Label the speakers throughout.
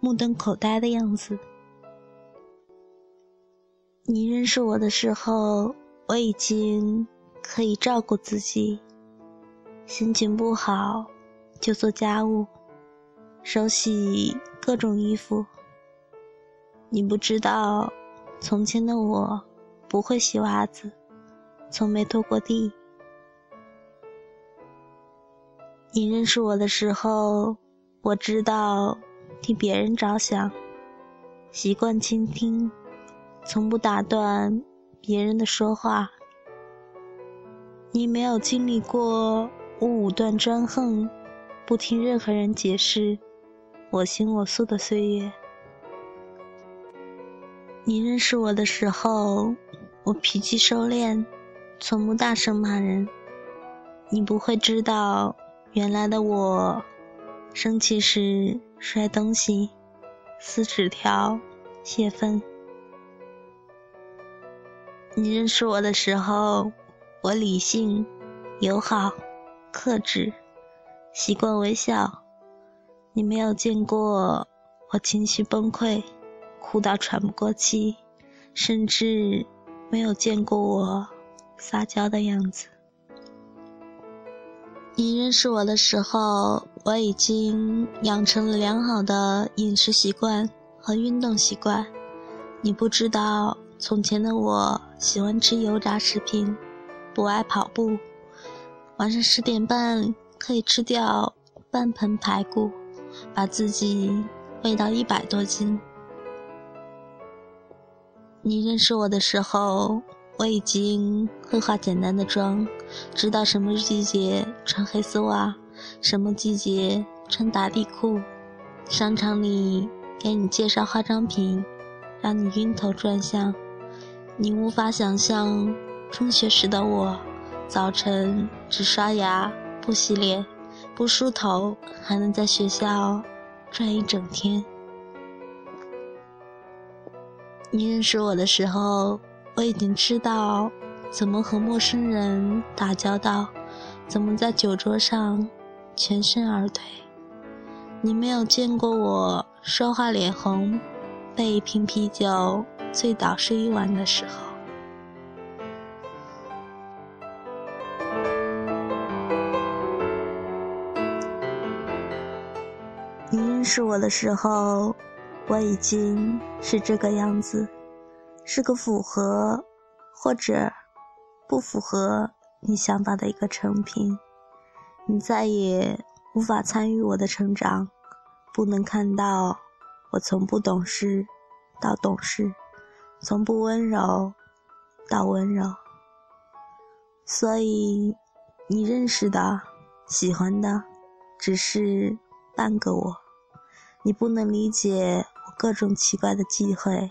Speaker 1: 目瞪口呆的样子。你认识我的时候，我已经可以照顾自己，心情不好就做家务，手洗。各种衣服，你不知道，从前的我不会洗袜子，从没拖过地。你认识我的时候，我知道替别人着想，习惯倾听，从不打断别人的说话。你没有经历过我武断专横，不听任何人解释。我行我素的岁月，你认识我的时候，我脾气收敛，从不大声骂人。你不会知道，原来的我，生气时摔东西、撕纸条、泄愤。你认识我的时候，我理性、友好、克制，习惯微笑。你没有见过我情绪崩溃、哭到喘不过气，甚至没有见过我撒娇的样子。你认识我的时候，我已经养成了良好的饮食习惯和运动习惯。你不知道，从前的我喜欢吃油炸食品，不爱跑步，晚上十点半可以吃掉半盆排骨。把自己喂到一百多斤。你认识我的时候，我已经会化简单的妆，知道什么季节穿黑丝袜，什么季节穿打底裤。商场里给你介绍化妆品，让你晕头转向。你无法想象中学时的我，早晨只刷牙不洗脸。不梳头还能在学校转一整天。你认识我的时候，我已经知道怎么和陌生人打交道，怎么在酒桌上全身而退。你没有见过我说话脸红，被一瓶啤酒醉倒睡一晚的时候。你认识我的时候，我已经是这个样子，是个符合或者不符合你想法的一个成品。你再也无法参与我的成长，不能看到我从不懂事到懂事，从不温柔到温柔。所以，你认识的、喜欢的，只是。半个我，你不能理解我各种奇怪的忌讳，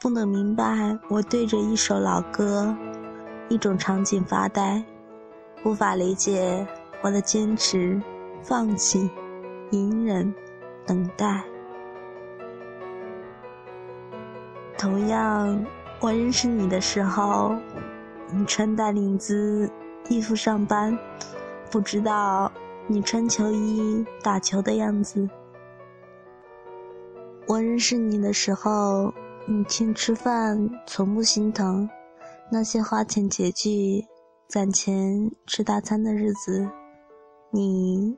Speaker 1: 不能明白我对着一首老歌、一种场景发呆，无法理解我的坚持、放弃、隐忍、等待。同样，我认识你的时候，你穿大领子衣服上班，不知道。你穿球衣打球的样子，我认识你的时候，你请吃饭从不心疼，那些花钱拮据、攒钱吃大餐的日子，你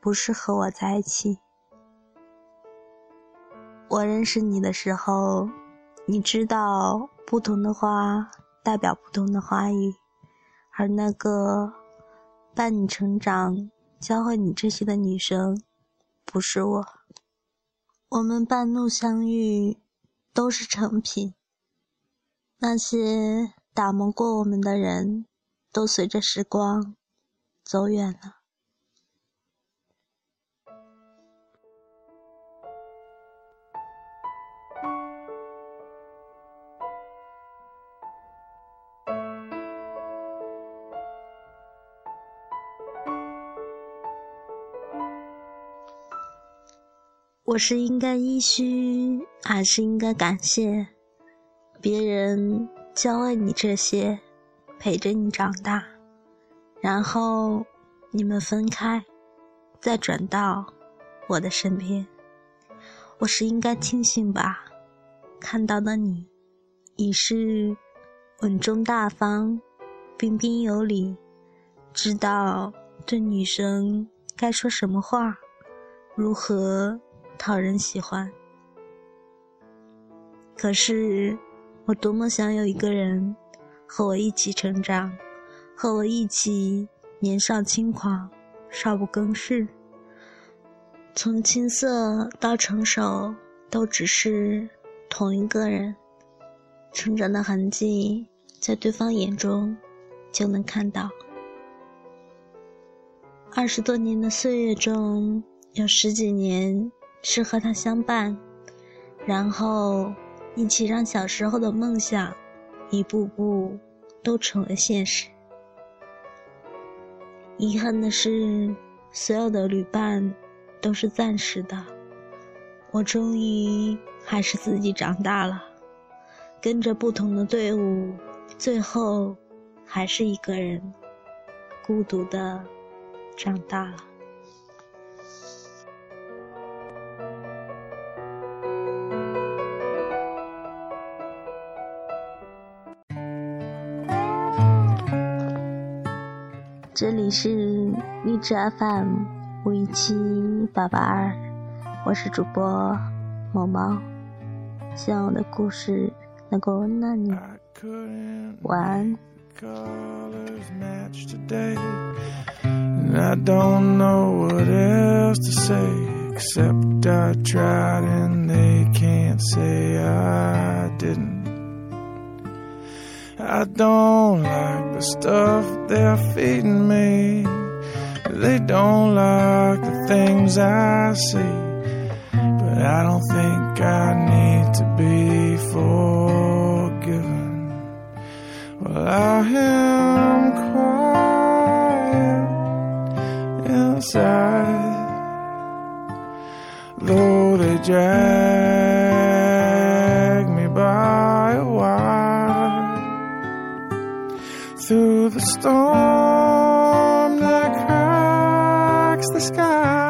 Speaker 1: 不是和我在一起。我认识你的时候，你知道不同的花代表不同的花语，而那个伴你成长。教会你这些的女生，不是我。我们半路相遇，都是成品。那些打磨过我们的人，都随着时光走远了。我是应该依虚，还是应该感谢别人教会你这些，陪着你长大，然后你们分开，再转到我的身边。我是应该庆幸吧，看到的你已是稳重大方、彬彬有礼，知道对女生该说什么话，如何。讨人喜欢，可是我多么想有一个人和我一起成长，和我一起年少轻狂，少不更事。从青涩到成熟，都只是同一个人。成长的痕迹，在对方眼中就能看到。二十多年的岁月中，有十几年。是和他相伴，然后一起让小时候的梦想一步步都成为现实。遗憾的是，所有的旅伴都是暂时的。我终于还是自己长大了，跟着不同的队伍，最后还是一个人孤独的长大了。这里是荔枝 FM 五一七八八二，我是主播毛毛，希望我的故事能够温暖你。晚安。
Speaker 2: I don't like the stuff they're feeding me. They don't like the things I see. But I don't think I need to be forgiven. Well, I am quiet inside. Though they drag through the storm that cracks the sky.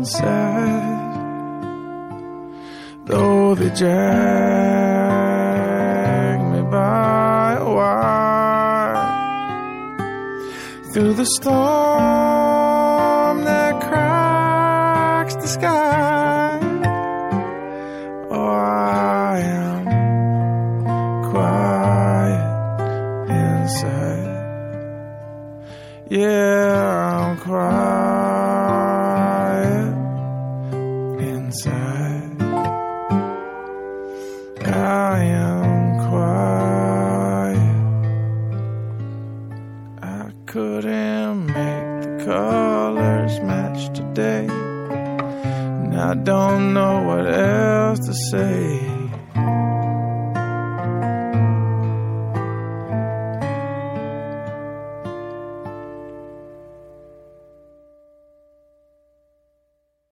Speaker 2: inside, though they drag me by a while through the storm that cracks the sky. I couldn't make the colors match today. And I don't know what else to say.